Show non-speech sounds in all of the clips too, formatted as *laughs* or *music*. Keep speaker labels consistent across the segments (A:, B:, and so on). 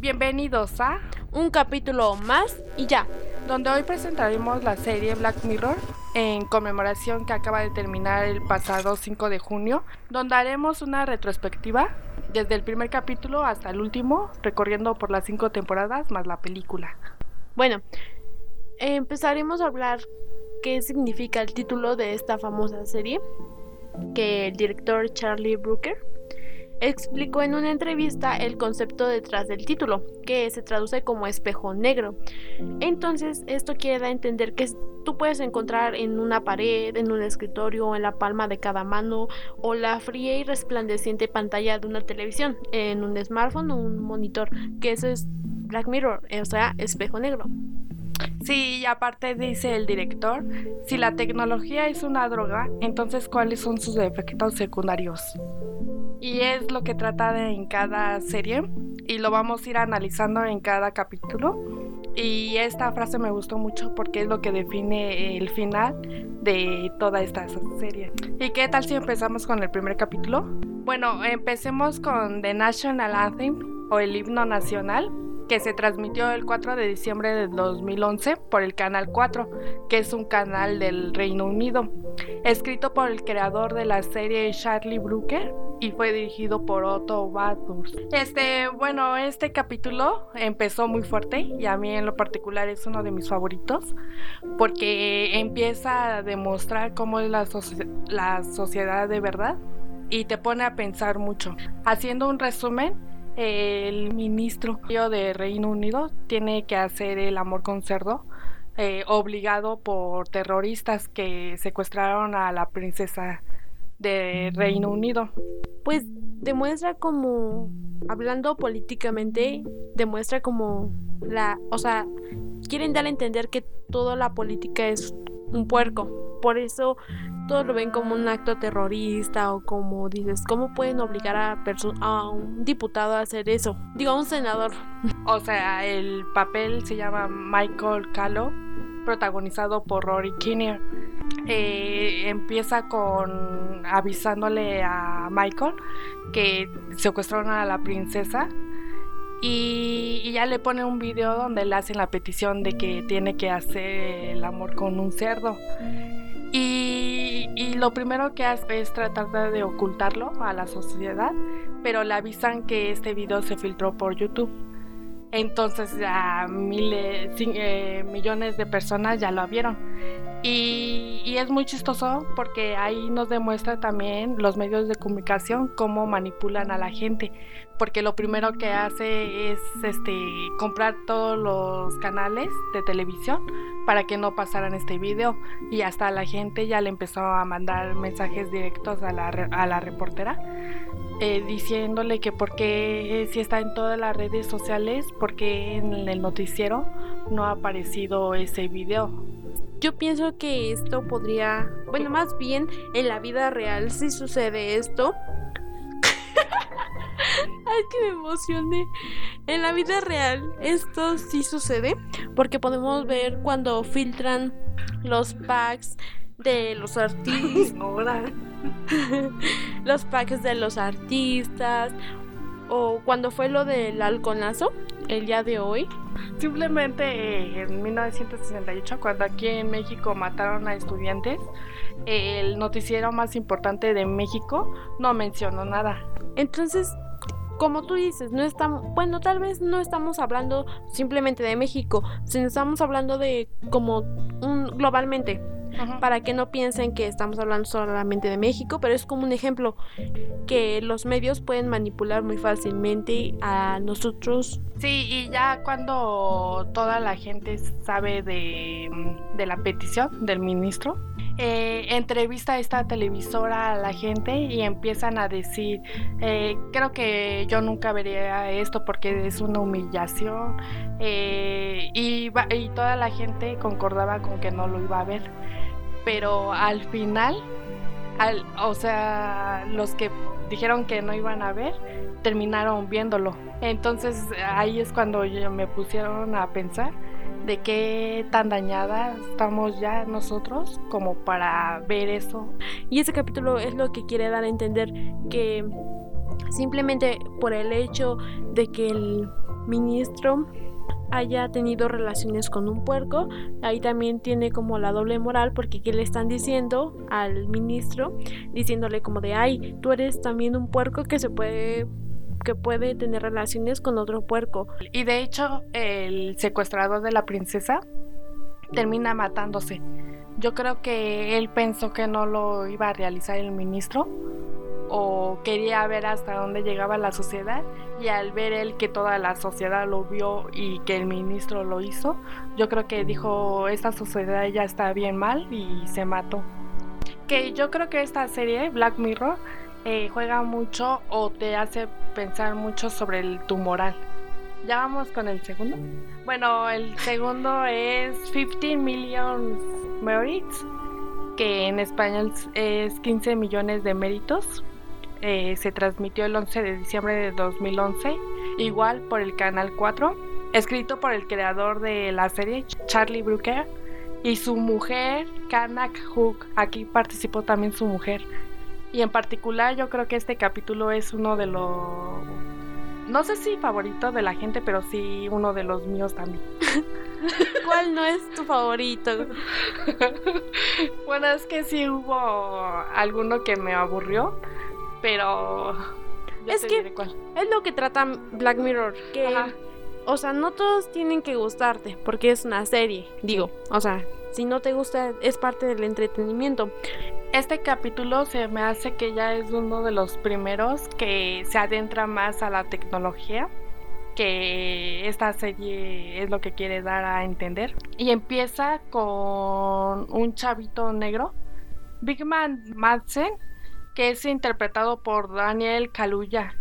A: Bienvenidos a
B: un capítulo más y ya,
A: donde hoy presentaremos la serie Black Mirror en conmemoración que acaba de terminar el pasado 5 de junio, donde haremos una retrospectiva desde el primer capítulo hasta el último, recorriendo por las cinco temporadas más la película.
B: Bueno, empezaremos a hablar qué significa el título de esta famosa serie que el director Charlie Brooker explicó en una entrevista el concepto detrás del título, que se traduce como espejo negro. Entonces, esto quiere dar entender que tú puedes encontrar en una pared, en un escritorio, en la palma de cada mano o la fría y resplandeciente pantalla de una televisión, en un smartphone o un monitor, que eso es Black Mirror, o sea, espejo negro.
A: Sí, y aparte dice el director, si la tecnología es una droga, entonces ¿cuáles son sus efectos secundarios? Y es lo que trata en cada serie y lo vamos a ir analizando en cada capítulo. Y esta frase me gustó mucho porque es lo que define el final de toda esta serie. ¿Y qué tal si empezamos con el primer capítulo? Bueno, empecemos con The National Anthem o el himno nacional que se transmitió el 4 de diciembre de 2011 por el Canal 4, que es un canal del Reino Unido, escrito por el creador de la serie Charlie Brooker y fue dirigido por Otto Bathurst. Este, bueno, este capítulo empezó muy fuerte y a mí en lo particular es uno de mis favoritos porque empieza a demostrar cómo es la, la sociedad de verdad y te pone a pensar mucho. Haciendo un resumen, el ministro de Reino Unido tiene que hacer el amor con cerdo eh, obligado por terroristas que secuestraron a la princesa de Reino Unido.
B: Pues demuestra como, hablando políticamente, demuestra como la, o sea, quieren dar a entender que toda la política es un puerco. Por eso todos lo ven como un acto terrorista o como dices, ¿cómo pueden obligar a, a un diputado a hacer eso? Digo, a un senador.
A: O sea, el papel se llama Michael Callow, protagonizado por Rory Kinnear. Eh, empieza con avisándole a Michael que secuestraron a la princesa y, ya le pone un video donde le hacen la petición de que tiene que hacer el amor con un cerdo. Y, lo primero que hace es tratar de ocultarlo a la sociedad, pero le avisan que este video se filtró por YouTube. Entonces ya miles, eh, millones de personas ya lo vieron. Y, es muy chistoso porque ahí nos demuestra también los medios de comunicación cómo manipulan a la gente. Porque lo primero que hace es este comprar todos los canales de televisión para que no pasaran este video. Y hasta la gente ya le empezó a mandar mensajes directos a la, a la reportera. Eh, diciéndole que porque si está en todas las redes sociales, porque en el noticiero no ha aparecido ese video.
B: Yo pienso que esto podría, bueno, más bien en la vida real si sucede esto. *laughs* Ay, que me emocioné. En la vida real esto sí sucede porque podemos ver cuando filtran los packs de los artistas. *laughs* los packs de los artistas. O cuando fue lo del halconazo, el día de hoy.
A: Simplemente eh, en 1968, cuando aquí en México mataron a estudiantes, el noticiero más importante de México no mencionó nada.
B: Entonces, como tú dices, no estamos, bueno, tal vez no estamos hablando simplemente de México, sino estamos hablando de como un globalmente para que no piensen que estamos hablando solamente de México, pero es como un ejemplo que los medios pueden manipular muy fácilmente a nosotros.
A: Sí, y ya cuando toda la gente sabe de, la petición del ministro, eh, entrevista a esta televisora a la gente y empiezan a decir, eh, creo que yo nunca vería esto porque es una humillación eh, y, toda la gente concordaba con que no lo iba a ver pero al final, al, o sea, los que dijeron que no iban a ver, terminaron viéndolo. Entonces ahí es cuando me pusieron a pensar de qué tan dañada estamos ya nosotros como para ver eso.
B: Y ese capítulo es lo que quiere dar a entender que simplemente por el hecho de que el ministro haya tenido relaciones con un puerco. Ahí también tiene como la doble moral porque aquí le están diciendo al ministro, diciéndole como de, ay, tú eres también un puerco que se puede que puede tener relaciones con otro puerco.
A: Y de hecho, el secuestrador de la princesa termina matándose. Yo creo que él pensó que no lo iba a realizar el ministro o quería ver hasta dónde llegaba la sociedad y al ver él que toda la sociedad lo vio y que el ministro lo hizo, yo creo que dijo esta sociedad ya está bien mal y se mató. Que yo creo que esta serie, Black Mirror, eh, juega mucho o te hace pensar mucho sobre tu moral. Ya vamos con el segundo. Bueno, el segundo *laughs* es 15 Million Merits, que en español es 15 millones de méritos. Eh, se transmitió el 11 de diciembre de 2011, igual por el Canal 4, escrito por el creador de la serie, Charlie Brooker, y su mujer, Kanak Hook. Aquí participó también su mujer. Y en particular yo creo que este capítulo es uno de los... No sé si favorito de la gente, pero sí uno de los míos también. *laughs*
B: ¿Cuál no es tu favorito? *laughs*
A: bueno, es que sí hubo alguno que me aburrió pero
B: es que es lo que trata Black Mirror, que o sea, no todos tienen que gustarte porque es una serie, digo, o sea, si no te gusta es parte del entretenimiento.
A: Este capítulo se me hace que ya es uno de los primeros que se adentra más a la tecnología que esta serie es lo que quiere dar a entender. Y empieza con un chavito negro, Big Man Madsen, que es interpretado por Daniel Kaluuya,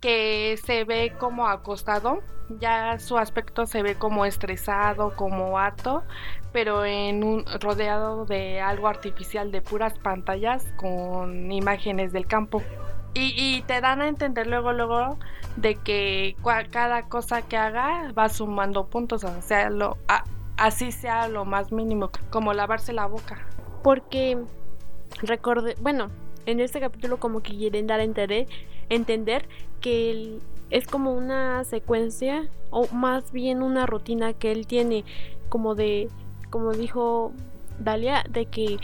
A: que se ve como acostado, ya su aspecto se ve como estresado, como harto, pero en un rodeado de algo artificial de puras pantallas con imágenes del campo. Y, te dan a entender luego, luego de que cada cosa que haga va sumando puntos, así sea lo más mínimo, como lavarse la boca.
B: Porque recordé, bueno, en este capítulo como que quieren dar a entender, entender que es como una secuencia o más bien una rutina que él tiene como de como dijo Dalia de que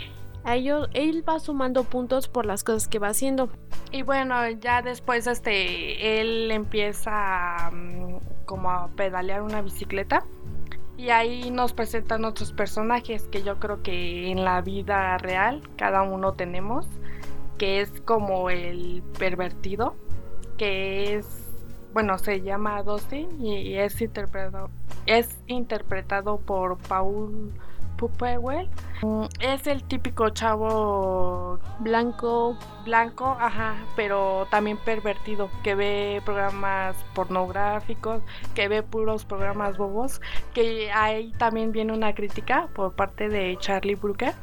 B: a ellos, él va sumando puntos por las cosas que va haciendo.
A: Y bueno, ya después este él empieza mm, como a pedalear una bicicleta y ahí nos presentan otros personajes que yo creo que en la vida real cada uno tenemos que es como el pervertido, que es, bueno, se llama Dustin y es interpretado, es interpretado por Paul Pupewell. Es el típico chavo
B: blanco,
A: blanco, ajá, pero también pervertido, que ve programas pornográficos, que ve puros programas bobos, que ahí también viene una crítica por parte de Charlie Brooker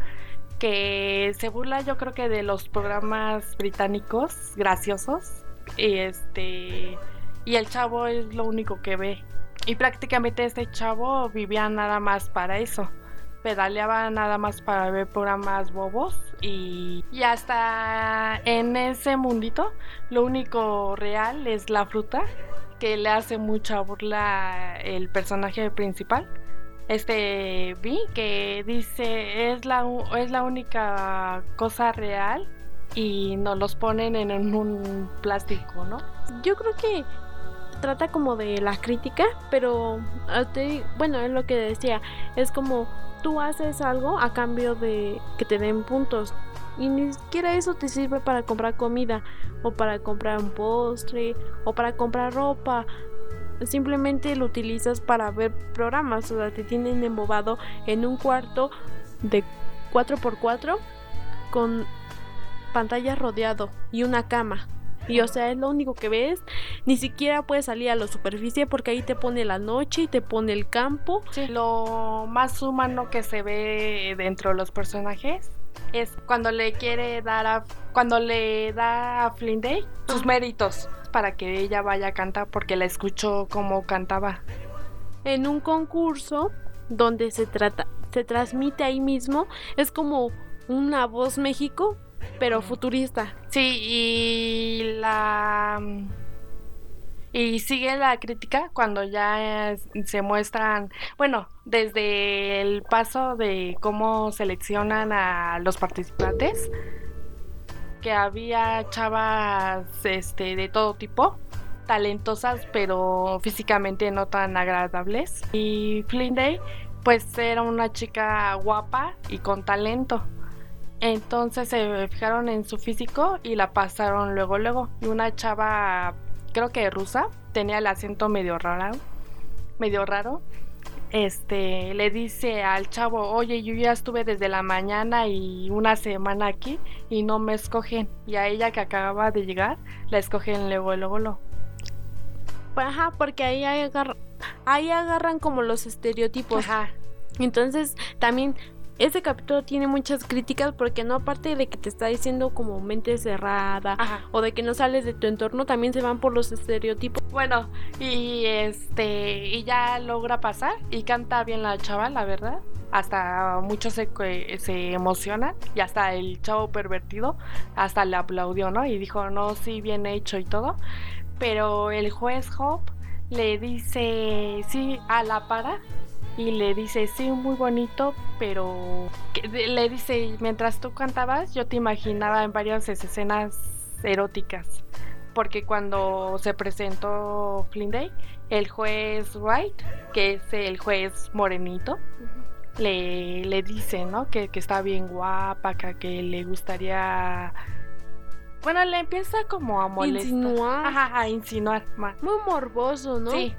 A: que se burla yo creo que de los programas británicos graciosos y este y el chavo es lo único que ve. Y prácticamente este chavo vivía nada más para eso. Pedaleaba nada más para ver programas bobos y, y hasta en ese mundito lo único real es la fruta que le hace mucha burla el personaje principal este vi que dice es la es la única cosa real y nos los ponen en un plástico, ¿no?
B: Yo creo que trata como de la crítica, pero ah, bueno, es lo que decía, es como tú haces algo a cambio de que te den puntos y ni siquiera eso te sirve para comprar comida o para comprar un postre o para comprar ropa simplemente lo utilizas para ver programas, o sea, te tienen embobado en un cuarto de 4x4 con pantalla rodeado y una cama. Y o sea, es lo único que ves. Ni siquiera puedes salir a la superficie porque ahí te pone la noche y te pone el campo.
A: Lo más humano que se ve dentro de los personajes es cuando le quiere dar a cuando le da a Flynn Day sus méritos para que ella vaya a cantar porque la escuchó como cantaba.
B: En un concurso donde se trata, se transmite ahí mismo, es como una voz México, pero futurista.
A: Sí, y la Y sigue la crítica cuando ya se muestran, bueno, desde el paso de cómo seleccionan a los participantes, que había chavas este, de todo tipo, talentosas pero físicamente no tan agradables. Y Flynn pues era una chica guapa y con talento. Entonces se fijaron en su físico y la pasaron luego luego. Y una chava creo que rusa, tenía el acento medio raro, medio raro. Este, le dice al chavo, oye, yo ya estuve desde la mañana y una semana aquí y no me escogen. Y a ella que acaba de llegar, la escogen luego, luego, luego.
B: Ajá, porque ahí, ahí agarran como los estereotipos. Ajá. Entonces, también ese capítulo tiene muchas críticas porque no aparte de que te está diciendo como mente cerrada o de que no sales de tu entorno, también se van por los estereotipos.
A: Bueno, y este y ya logra pasar y canta bien la chava, la verdad. Hasta muchos se, se emocionan y hasta el chavo pervertido hasta le aplaudió, ¿no? Y dijo, no, sí, bien hecho y todo. Pero el juez Hope le dice, sí, a la para y le dice, sí, muy bonito, pero le dice, mientras tú cantabas, yo te imaginaba en varias escenas eróticas. Porque cuando se presentó Flynn Day, el juez Wright, que es el juez morenito, le, le dice, ¿no? Que, que está bien guapa, que, que, le gustaría... Bueno, le empieza como a molestar.
B: Insinuar.
A: Ajá, a insinuar más.
B: Muy morboso, ¿no?
A: Sí.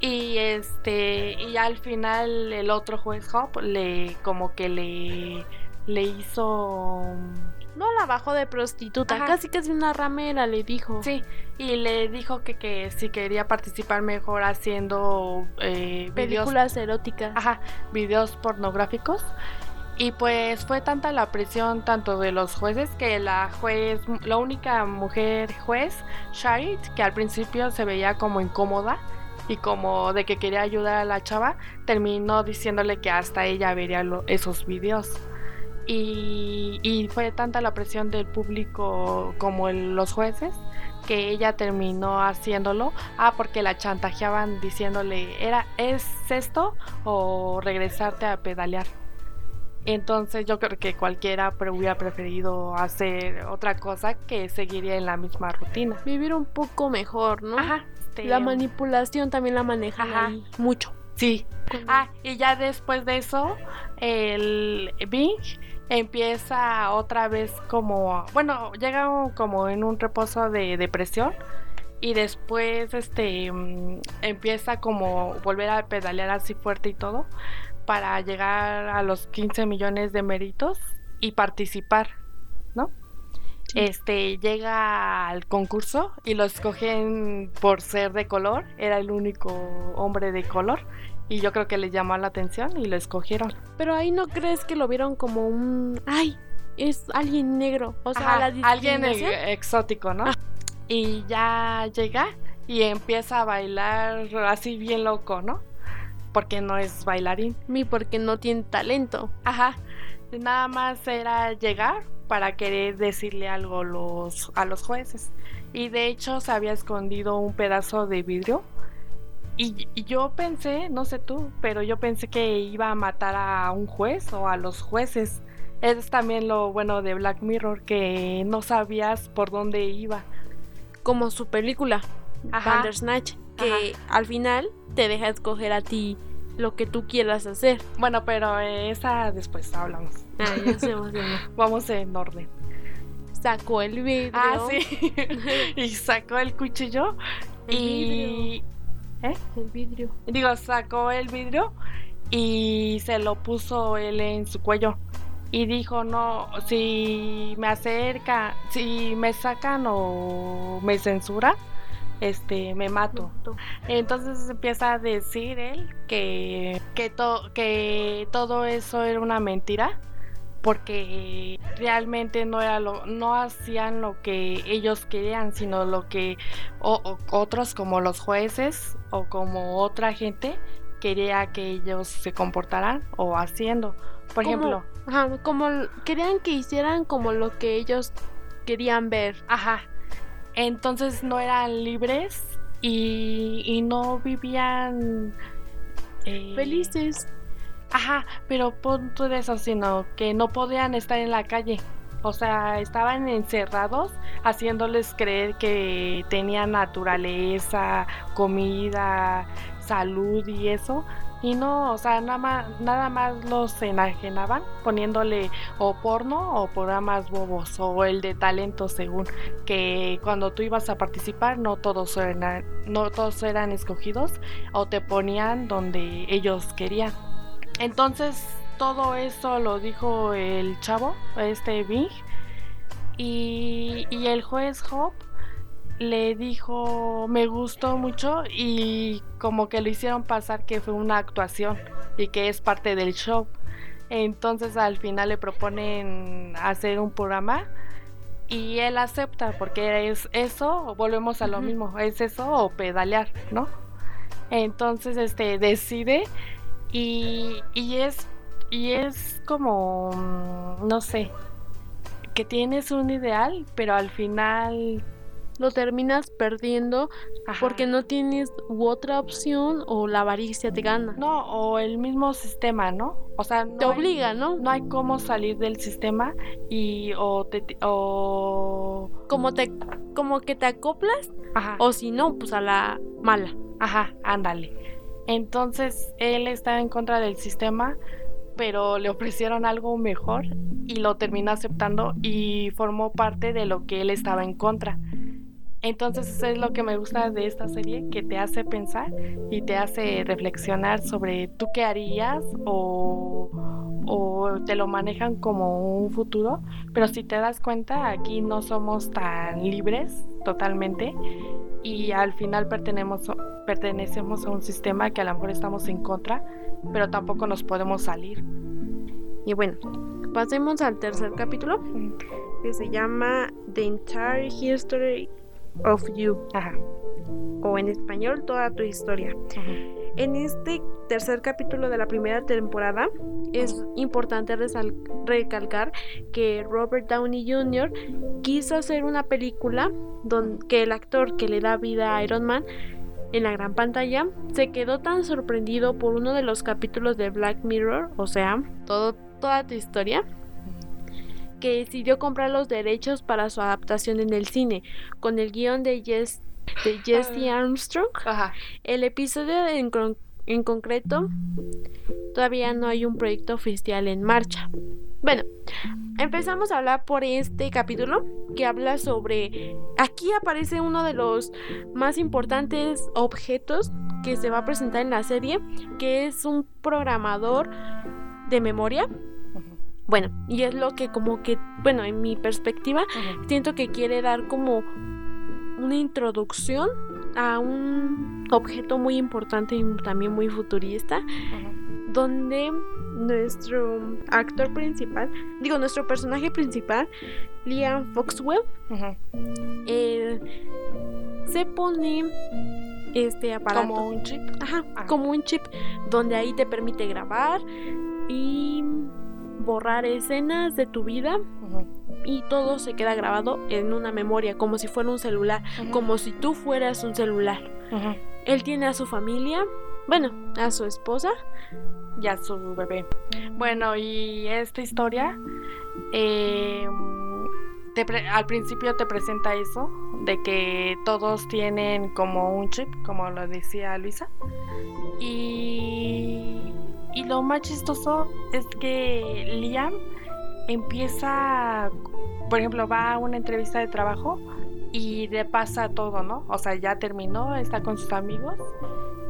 A: Y este, y al final el otro juez Hop le como que le le hizo
B: no la bajó de prostituta, casi casi una ramera le dijo.
A: Sí, y le dijo que, que si quería participar mejor haciendo eh,
B: películas eróticas.
A: Ajá, videos pornográficos. Y pues fue tanta la presión tanto de los jueces que la juez, la única mujer juez, Sharit, que al principio se veía como incómoda, y como de que quería ayudar a la chava, terminó diciéndole que hasta ella vería esos videos. Y, fue tanta la presión del público como los jueces que ella terminó haciéndolo. Ah, porque la chantajeaban diciéndole, era, ¿es esto o regresarte a pedalear? Entonces yo creo que cualquiera hubiera preferido hacer otra cosa que seguiría en la misma rutina.
B: Vivir un poco mejor, ¿no?
A: Ajá,
B: este, la manipulación también la maneja mucho.
A: Sí. Ah, y ya después de eso, el Bing empieza otra vez como, bueno, llega como en un reposo de depresión y después este mm, empieza como volver a pedalear así fuerte y todo para llegar a los 15 millones de méritos y participar. Este llega al concurso y lo escogen por ser de color, era el único hombre de color y yo creo que le llamó la atención y lo escogieron.
B: Pero ahí no crees que lo vieron como un ay, es alguien negro, o sea,
A: alguien exótico, ¿no? Y ya llega y empieza a bailar así bien loco, ¿no? Porque no es bailarín.
B: Ni porque no tiene talento.
A: Ajá. Nada más era llegar, para querer decirle algo los, a los jueces. Y de hecho se había escondido un pedazo de vidrio. Y, yo pensé, no sé tú, pero yo pensé que iba a matar a un juez o a los jueces. Es también lo bueno de Black Mirror, que no sabías por dónde iba.
B: Como su película, Bandersnatch, que al final te deja escoger a ti lo que tú quieras hacer.
A: Bueno, pero esa después hablamos.
B: Ah, ya se *laughs*
A: Vamos en orden.
B: Sacó el vidrio.
A: Ah, sí. *laughs* y sacó el cuchillo. y.
B: ¿Eh? El vidrio.
A: Digo, sacó el vidrio y se lo puso él en su cuello. Y dijo, no, si me acerca, si me sacan o me censura, este, me mato. Entonces empieza a decir él que, que, que todo eso era una mentira porque realmente no era lo no hacían lo que ellos querían sino lo que otros como los jueces o como otra gente quería que ellos se comportaran o haciendo por ejemplo
B: como querían que hicieran como lo que ellos querían ver
A: ajá entonces no eran libres y, y no vivían eh,
B: Felices.
A: Ajá, pero punto de eso, sino que no podían estar en la calle. O sea, estaban encerrados haciéndoles creer que tenían naturaleza, comida, salud y eso. Y no, o sea, nada más, nada más los enajenaban poniéndole o porno o programas bobos o el de talento según que cuando tú ibas a participar no todos eran, no todos eran escogidos o te ponían donde ellos querían. Entonces todo eso lo dijo el chavo, este Bing, y, y el juez Hope le dijo me gustó mucho y como que lo hicieron pasar que fue una actuación y que es parte del show. Entonces al final le proponen hacer un programa y él acepta porque es eso, volvemos a lo mismo, es eso o pedalear, ¿no? Entonces este decide y, y es y es como mm, no sé que tienes un ideal, pero al final
B: Lo terminas perdiendo
A: ajá,
B: porque no tienes u otra opción o la avaricia te gana.
A: No, o el mismo sistema, ¿no? O sea, no
B: te
A: hay-
B: obliga, ¿no?
A: no hay cómo salir del sistema y o te o
B: Como te como que te acoplas
A: ajá,
B: o si no, pues a la mala.
A: ajá, ándale. Entonces él está en contra del sistema, pero le ofrecieron algo mejor y lo terminó aceptando y formó parte de lo que él estaba en contra. Entonces eso es lo que me gusta de esta serie, que te hace pensar y te hace reflexionar sobre tú qué harías o, o te lo manejan como un futuro, pero si te das cuenta aquí no somos tan libres totalmente y al final pertenecemos, pertenecemos a un sistema que a lo mejor estamos en contra, pero tampoco nos podemos salir.
B: Y bueno, pasemos al tercer capítulo que se llama The Entire History of You
A: Ajá.
B: o en español Toda tu historia. En este tercer capítulo de la primera temporada es importante recalcar que Robert Downey Jr. quiso hacer una película donde que el actor que le da vida a Iron Man en la gran pantalla se quedó tan sorprendido por uno de los capítulos de Black Mirror, o sea, todo, toda tu historia, que decidió comprar los derechos para su adaptación en el cine, con el guion de, Jess, de Jesse Armstrong.
A: Ajá.
B: El episodio en, en concreto todavía no hay un proyecto oficial en marcha. Bueno, empezamos a hablar por este capítulo que habla sobre... Aquí aparece uno de los más importantes objetos que se va a presentar en la serie, que es un programador de memoria. Bueno, y es lo que como que, bueno, en mi perspectiva, siento que quiere dar como una introducción a un objeto muy importante y también muy futurista, donde nuestro actor principal, digo, nuestro personaje principal, Liam Foxwell, eh, se pone este aparato.
A: Como un chip.
B: Ajá, como un chip donde ahí te permite grabar y borrar escenas de tu vida y todo se queda grabado en una memoria, como si fuera un celular, como si tú fueras un celular. Él tiene a su familia, bueno, a su esposa,
A: ya su bebé. Bueno, y esta historia eh, te pre- al principio te presenta eso, de que todos tienen como un chip, como lo decía Luisa. Y, y lo más chistoso es que Liam empieza, por ejemplo, va a una entrevista de trabajo y repasa todo, ¿no? O sea, ya terminó, está con sus amigos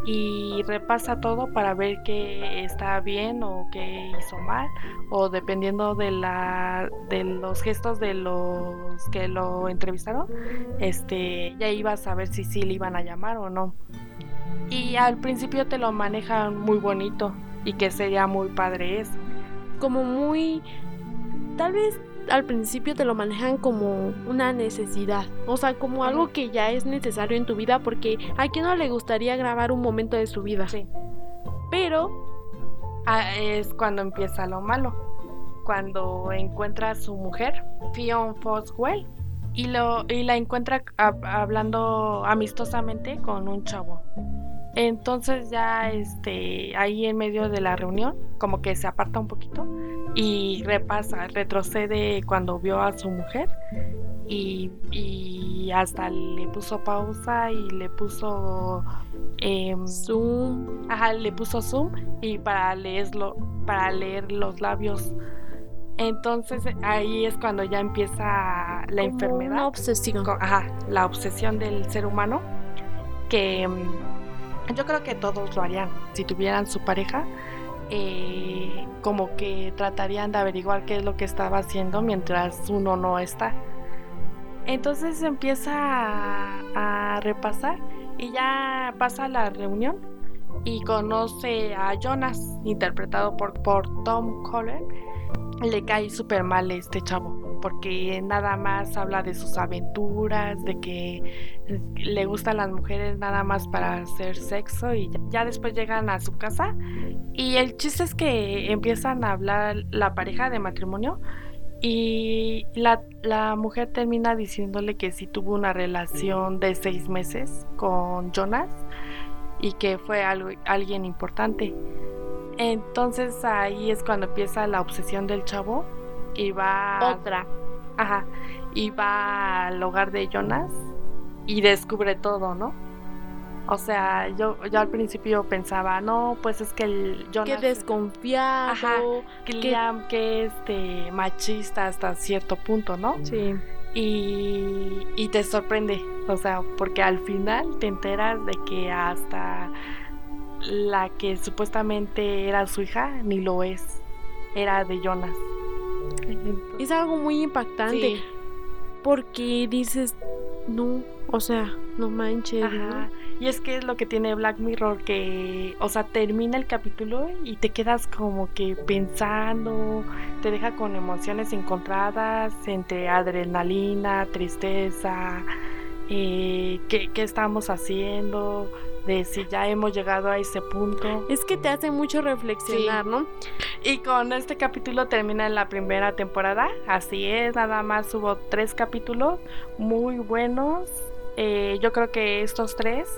A: y repasa todo para ver qué está bien o qué hizo mal o dependiendo de la de los gestos de los que lo entrevistaron este ya iba a saber si sí le iban a llamar o no y al principio te lo manejan muy bonito y que sería muy padre eso
B: como muy... Tal vez al principio te lo manejan como una necesidad, o sea, como algo que ya es necesario en tu vida porque a quien no le gustaría grabar un momento de su vida.
A: Sí.
B: Pero
A: Ah, es cuando empieza lo malo cuando encuentra a su mujer Fionn Foswell y, lo, y la encuentra hablando amistosamente con un chavo. Entonces ya este, ahí en medio de la reunión, como que se aparta un poquito y repasa, retrocede cuando vio a su mujer y, y hasta le puso pausa y le puso em,
B: zoom,
A: ajá, le puso zoom y para leerlo, para leer los labios entonces ahí es cuando ya empieza la enfermedad.
B: Una obsesión.
A: Ajá, la obsesión del ser humano. Que mm, yo creo que todos lo harían. Si tuvieran su pareja, eh, como que tratarían de averiguar qué es lo que estaba haciendo mientras uno no está. Entonces empieza a, repasar y ya pasa la reunión y conoce a Jonas, interpretado por, por Tom Collins le cae súper mal este chavo, porque nada más habla de sus aventuras, de que le gustan las mujeres nada más para hacer sexo y ya, después llegan a su casa y el chiste es que empiezan a hablar la pareja de matrimonio y la, la mujer termina diciéndole que sí tuvo una relación de seis meses con Jonas y que fue algo, alguien importante. Entonces ahí es cuando empieza la obsesión del chavo y va
B: otra.
A: Ajá. Y va al hogar de Jonas y descubre todo, ¿no? O sea, yo, yo al principio pensaba, no, pues es que el
B: Jonas. Qué desconfiado.
A: Ajá, que, que, que este machista hasta cierto punto, ¿no?
B: Sí.
A: Y, y te sorprende, o sea, porque al final te enteras de que hasta la que supuestamente era su hija ni lo es. Era de Jonas.
B: Es algo muy impactante. Porque dices, no, o sea, no manches.
A: Y es que es lo que tiene Black Mirror, que, o sea, termina el capítulo y te quedas como que pensando, te deja con emociones encontradas entre adrenalina, tristeza, eh, ¿qué, ¿qué, estamos haciendo, de si ya hemos llegado a ese punto.
B: Es que te hace mucho reflexionar, ¿no?
A: Y con este capítulo termina la primera temporada, así es, nada más hubo tres capítulos muy buenos. Eh, yo creo que estos tres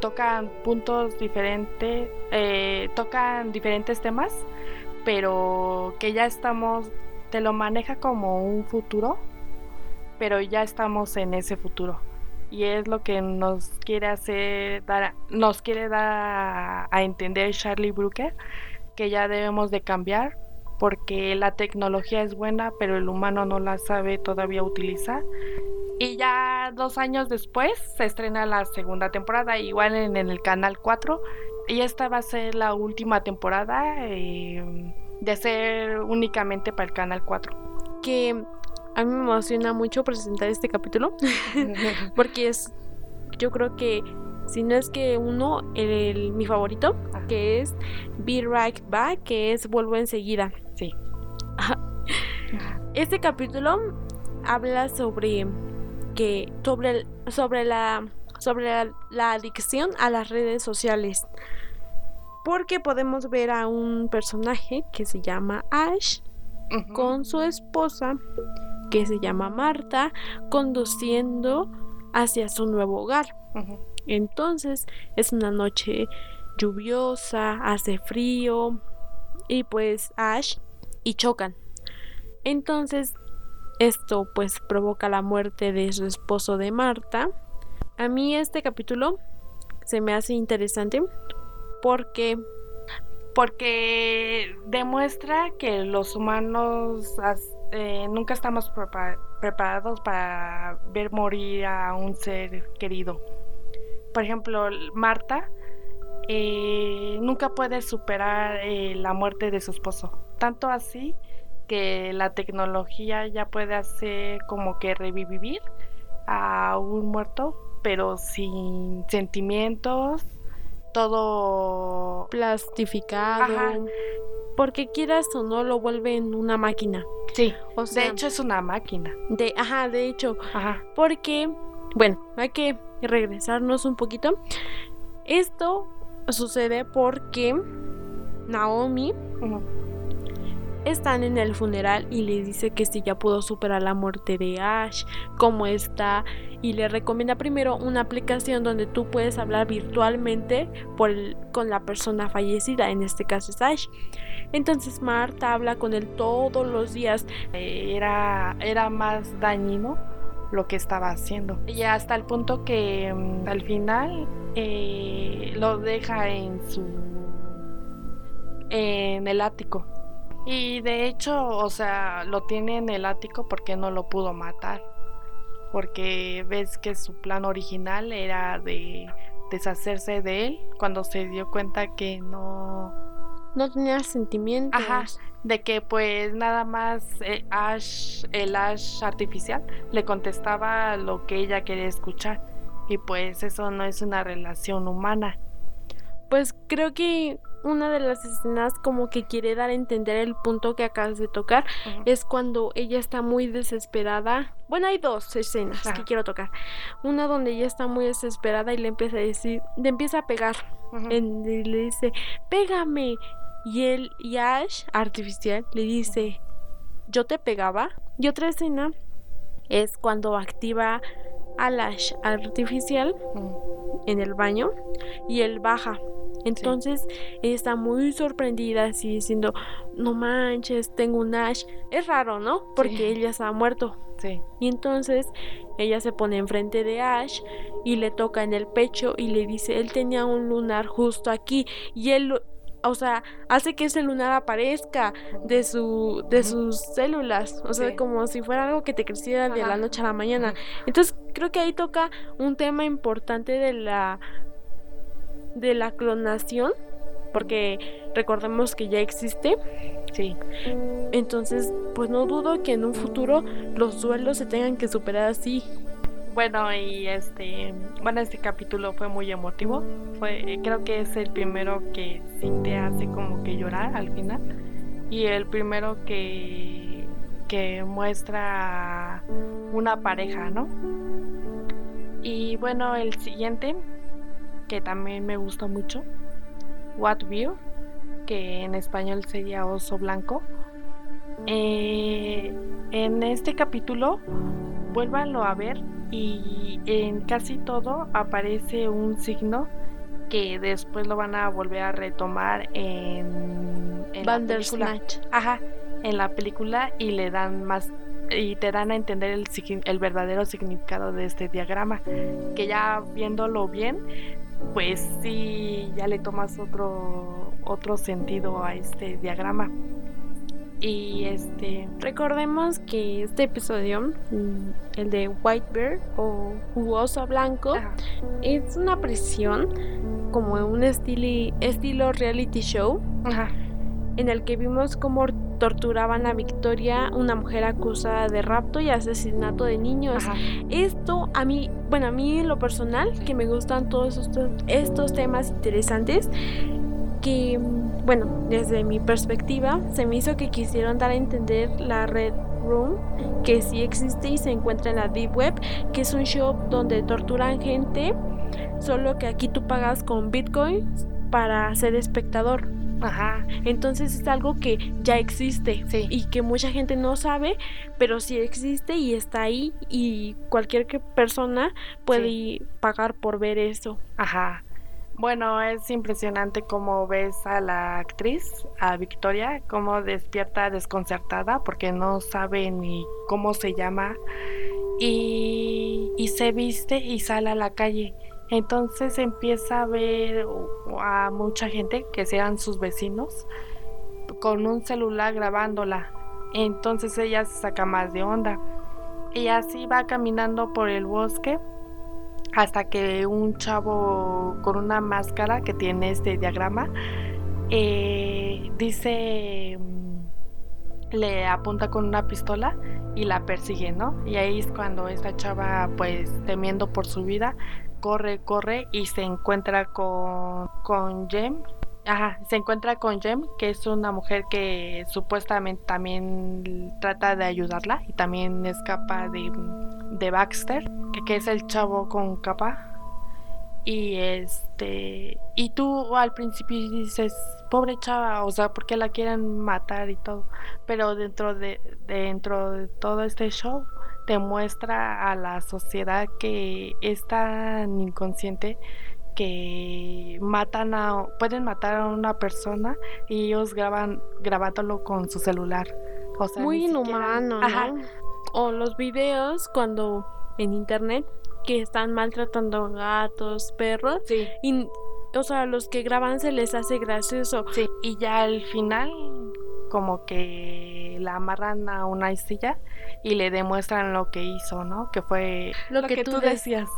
A: tocan puntos diferentes, eh, tocan diferentes temas, pero que ya estamos, te lo maneja como un futuro, pero ya estamos en ese futuro y es lo que nos quiere hacer dar nos quiere dar a, entender Charlie Brooker que ya debemos de cambiar porque la tecnología es buena pero el humano no la sabe todavía utilizar. Y ya dos años después se estrena la segunda temporada igual en, el canal 4 y esta va a ser la última temporada eh, de ser únicamente para el canal 4
B: que a mí me emociona mucho presentar este capítulo *laughs* *laughs* porque es, yo creo que si no es que uno, el, mi favorito, que es Be Right Back, que es Vuelvo enseguida.
A: Sí. *laughs*
B: Este capítulo habla sobre que sobre, sobre la sobre la, adicción a las redes sociales. Porque podemos ver a un personaje que se llama Ash con su esposa que se llama Marta, conduciendo hacia su nuevo hogar. Entonces es una noche lluviosa, hace frío y pues Ash y chocan. Entonces esto pues provoca la muerte de su esposo de Marta. A mí este capítulo se me hace interesante porque
A: porque demuestra que los humanos eh, nunca estamos preparados para ver morir a un ser querido. Por ejemplo, Marta eh, nunca puede superar eh, la muerte de su esposo. Tanto así que la tecnología ya puede hacer como que revivir a un muerto, pero sin sentimientos, todo
B: plastificado. Porque quieras o no lo vuelven una máquina.
A: Sí, o sea, de hecho es una máquina.
B: De, ajá, de hecho. Ajá. Porque, bueno, hay que regresarnos un poquito. Esto sucede porque Naomi están en el funeral y le dice que si ya pudo superar la muerte de Ash, cómo está y le recomienda primero una aplicación donde tú puedes hablar virtualmente con la persona fallecida, en este caso es Ash. Entonces Marta habla con él todos los días.
A: Era, era más dañino lo que estaba haciendo. Y hasta el punto que mm, al final eh, lo deja en su en el ático y de hecho, o sea, lo tiene en el ático porque no lo pudo matar. Porque ves que su plan original era de deshacerse de él cuando se dio cuenta que no...
B: No tenía sentimientos.
A: Ajá, de que pues nada más eh, Ash, el Ash artificial le contestaba lo que ella quería escuchar. Y pues eso no es una relación humana.
B: Pues creo que una de las escenas como que quiere dar a entender el punto que acabas de tocar es cuando ella está muy desesperada. Bueno, hay dos escenas que quiero tocar. Una donde ella está muy desesperada y le empieza a decir, le empieza a pegar. y le dice, pégame. Y él, y Ash, artificial, le dice, yo te pegaba. Y otra escena es cuando activa al Ash artificial en el baño y él baja entonces ella está muy sorprendida, así diciendo, no manches, tengo un Ash. Es raro, ¿no? Porque ella se ha muerto.
A: Sí.
B: Y entonces ella se pone enfrente de Ash y le toca en el pecho y le dice, él tenía un lunar justo aquí y él o sea, hace que ese lunar aparezca de su de sus células, o sea, como si fuera algo que te creciera de la noche a la mañana. Entonces, creo que ahí toca un tema importante de la de la clonación, porque recordemos que ya existe.
A: Sí.
B: Entonces, pues no dudo que en un futuro los duelos se tengan que superar así.
A: Bueno, y este, bueno, este capítulo fue muy emotivo. Fue, creo que es el primero que sí te hace como que llorar al final. Y el primero que, que muestra una pareja, ¿no? Y bueno, el siguiente que también me gusta mucho. What View, que en español sería Oso Blanco. Eh, en este capítulo, vuélvanlo a ver y en casi todo aparece un signo que después lo van a volver a retomar en,
B: en la película.
A: Ajá, en la película y le dan más y te dan a entender el, el verdadero significado de este diagrama que ya viéndolo bien pues sí, ya le tomas otro, otro sentido a este diagrama. Y este,
B: recordemos que este episodio, mm, el de White Bear o Jugoso Blanco, es una presión como un estilo, estilo reality show. En el que vimos cómo torturaban a Victoria, una mujer acusada de rapto y asesinato de niños. Esto a mí, bueno, a mí en lo personal, que me gustan todos estos, estos temas interesantes, que, bueno, desde mi perspectiva, se me hizo que quisieron dar a entender la red Room, que sí existe y se encuentra en la Deep Web, que es un shop donde torturan gente, solo que aquí tú pagas con Bitcoin para ser espectador.
A: Ajá.
B: Entonces es algo que ya existe y que mucha gente no sabe, pero sí existe y está ahí y cualquier persona puede pagar por ver eso.
A: Ajá. Bueno, es impresionante cómo ves a la actriz, a Victoria, cómo despierta desconcertada porque no sabe ni cómo se llama y, y se viste y sale a la calle entonces empieza a ver a mucha gente que sean sus vecinos con un celular grabándola. Entonces ella se saca más de onda. Y así va caminando por el bosque hasta que un chavo con una máscara que tiene este diagrama eh, dice le apunta con una pistola y la persigue, ¿no? Y ahí es cuando esta chava pues temiendo por su vida corre, corre y se encuentra con, con Jem. Ajá, se encuentra con Jem, que es una mujer que supuestamente también trata de ayudarla y también escapa de, de Baxter, que, que es el chavo con capa. Y este, y tú al principio dices, pobre chava, o sea, porque la quieren matar y todo. Pero dentro de, dentro de todo este show te muestra a la sociedad que es tan inconsciente que matan a pueden matar a una persona y ellos graban grabándolo con su celular. O sea,
B: Muy
A: siquiera-
B: inhumano,
A: Ajá.
B: ¿no? O los videos cuando en internet que están maltratando gatos, perros
A: Sí.
B: y o sea, los que graban se les hace gracioso.
A: Sí, y ya al final como que la amarran a una silla y le demuestran lo que hizo, ¿no? Que fue
B: Lo, que, tú, des-
A: decías,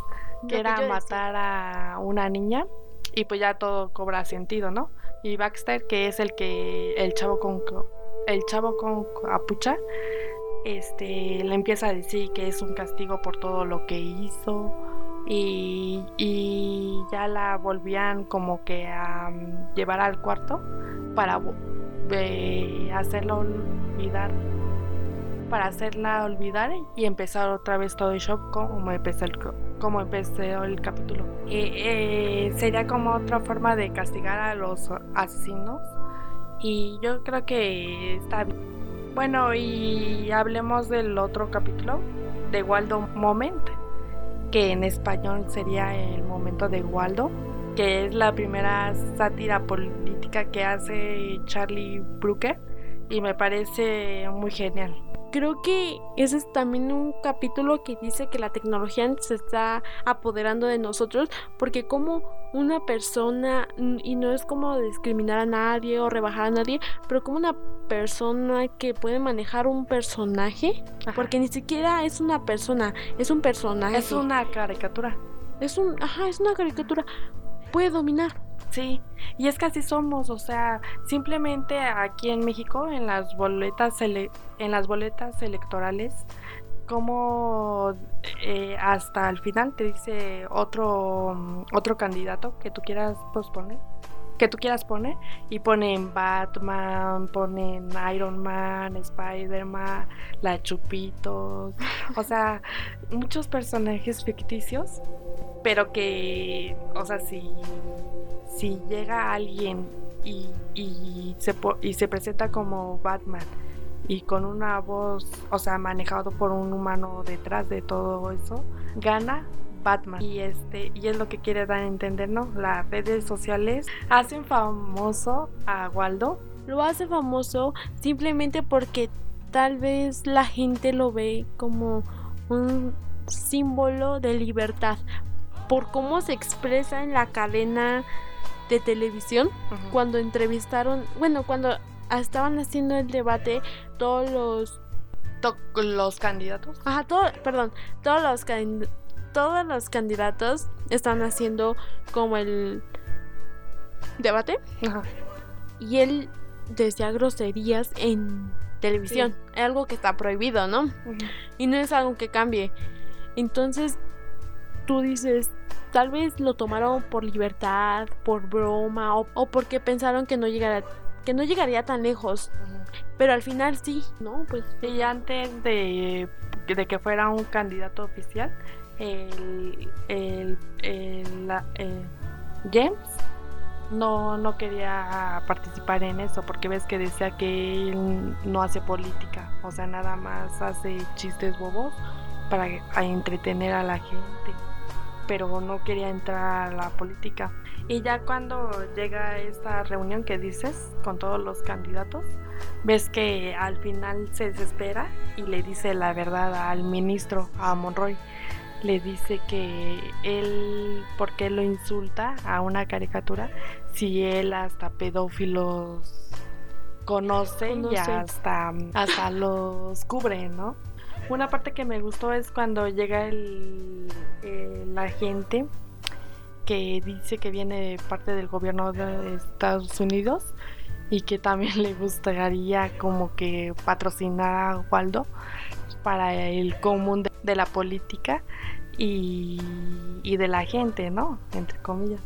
B: lo
A: que era
B: yo decía.
A: matar a una niña y pues ya todo cobra sentido, ¿no? Y Baxter, que es el que el chavo con el chavo con capucha, este le empieza a decir que es un castigo por todo lo que hizo y, y ya la volvían como que a llevar al cuarto para eh, hacerla olvidar para hacerla olvidar y empezar otra vez todo el show como empezó el, co- como empezó el capítulo. Eh, eh, sería como otra forma de castigar a los asesinos y yo creo que está bien. Bueno, y hablemos del otro capítulo de Waldo Moment, que en español sería el momento de Waldo, que es la primera sátira política que hace Charlie Brooker y me parece muy genial.
B: Creo que ese es también un capítulo que dice que la tecnología se está apoderando de nosotros porque como una persona, mm, y no es como discriminar a nadie o rebajar a nadie, pero como una persona que puede manejar un personaje,
A: Ajá.
B: porque ni siquiera es una persona, es un personaje.
A: es una caricatura.
B: Es un, ajá, es una caricatura. Puede dominar.
A: Sí, y es que así somos, o sea, simplemente aquí en México en las boletas en las boletas electorales como eh, hasta el final te dice otro otro candidato que tú quieras posponer, que tú quieras poner y ponen Batman, ponen Iron Man, Spider-Man, la Chupitos, o sea, muchos personajes ficticios, pero que, o sea, si si llega alguien y, y, se, y se presenta como Batman y con una voz, o sea, manejado por un humano detrás de todo eso, gana Batman. Y este, y es lo que quiere dar a entender, ¿no? Las redes sociales hacen famoso a Waldo.
B: Lo hace famoso simplemente porque tal vez la gente lo ve como un símbolo de libertad. Por cómo se expresa en la cadena de televisión cuando entrevistaron, bueno, cuando estaban haciendo el debate, todos los,
A: To- los candidatos.
B: ajá, todo, perdón, todos los can- todos los candidatos están haciendo como el debate
A: Ajá.
B: y él decía groserías en televisión, algo que está prohibido, ¿no? Y no es algo que cambie. Entonces, tú dices, tal vez lo tomaron por libertad, por broma, o, o porque pensaron que no llegara, que no llegaría tan lejos. Pero al final sí, ¿no? Pues
A: Y antes de, de que fuera un candidato oficial, el, el, el- la- el James no, no quería participar en eso porque ves que decía que él no hace política, o sea, nada más hace chistes bobos para entretener a la gente, pero no quería entrar a la política. Y ya cuando llega esta reunión que dices con todos los candidatos, ves que al final se desespera y le dice la verdad al ministro, a Monroy. Le dice que él, ¿por qué lo insulta a una caricatura si él hasta pedófilos conoce, y
B: Conoce.
A: hasta, hasta los cubre, ¿no? Una parte que me gustó es cuando llega el, el agente que dice que viene parte del gobierno de Estados Unidos y que también le gustaría como que patrocinar a Waldo para el común de, la política y, y de la gente, ¿no? Entre comillas.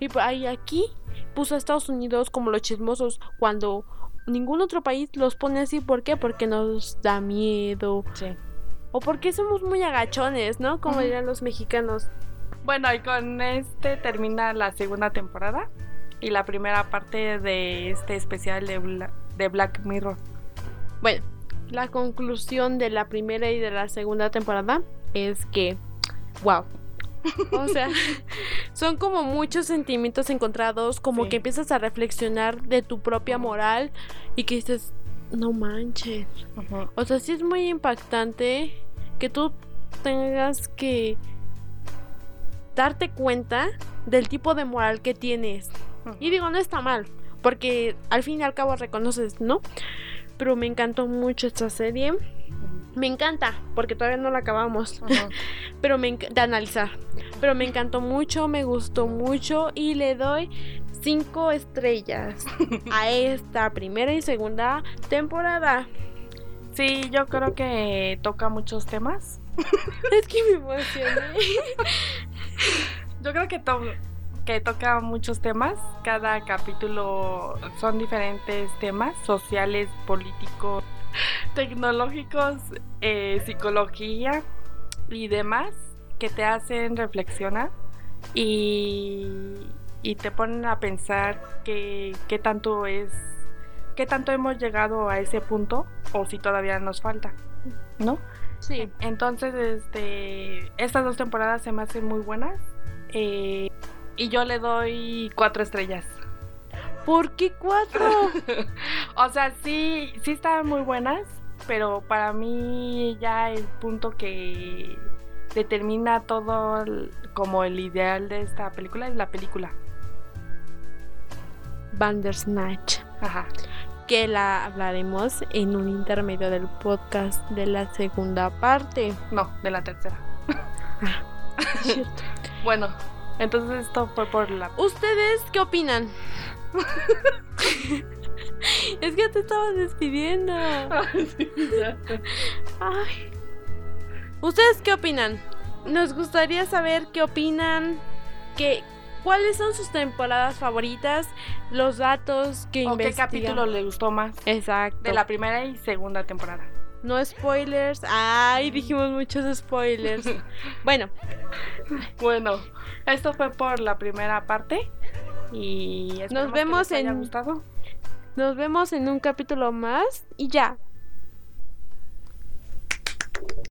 B: Y pues ahí aquí puso a Estados Unidos como los chismosos cuando ningún otro país los pone así. ¿Por qué? Porque nos da miedo.
A: Sí.
B: O porque somos muy agachones, ¿no? Como dirán los mexicanos.
A: Bueno, y con este termina la segunda temporada y la primera parte de este especial de, Bla- de Black Mirror.
B: Bueno, la conclusión de la primera y de la segunda temporada es que, wow. O sea, son como muchos sentimientos encontrados, como
A: Sí.
B: que empiezas a reflexionar de tu propia moral y que dices, no manches. O sea, sí es muy impactante que tú tengas que darte cuenta del tipo de moral que tienes. Y digo, no está mal, porque al fin y al cabo reconoces, ¿no? Pero me encantó mucho esta serie. Me encanta, porque todavía no la acabamos, *laughs* pero me de analizar. Pero me encantó mucho, me gustó mucho y le doy cinco estrellas a esta primera y segunda temporada.
A: Sí, yo creo que toca muchos temas. *laughs*
B: Es que me emocioné. *laughs*
A: Yo creo que, to- que toca muchos temas. Cada capítulo son diferentes temas sociales, políticos, *laughs* tecnológicos, eh, psicología y demás que te hacen reflexionar y, y te ponen a pensar que, qué tanto es, qué tanto hemos llegado a ese punto o si todavía nos falta, ¿no?
B: Sí.
A: Entonces, este, estas dos temporadas se me hacen muy buenas. eh, y yo le doy cuatro estrellas.
B: ¿Por qué cuatro? *laughs*
A: O sea, sí, sí están muy buenas, pero para mí ya el punto que determina todo el- como el ideal de esta película es la película.
B: Bandersnatch.
A: Ajá.
B: Que la hablaremos en un intermedio del podcast de la segunda parte.
A: No, de la tercera. *laughs* Bueno, entonces esto fue por la...
B: ¿Ustedes qué opinan? *laughs* es que te estabas despidiendo. *laughs* Ay. ¿Ustedes qué opinan? Nos gustaría saber qué opinan, qué, cuáles son sus temporadas favoritas, los datos que
A: ¿O qué
B: investigan.
A: capítulo le gustó más?
B: Exacto.
A: De la primera y segunda temporada.
B: No spoilers. Ay, dijimos muchos spoilers. *laughs* bueno,
A: Bueno, esto fue por la primera parte. Y que
B: vemos
A: les haya
B: en-
A: gustado.
B: Nos vemos en un capítulo más y ya.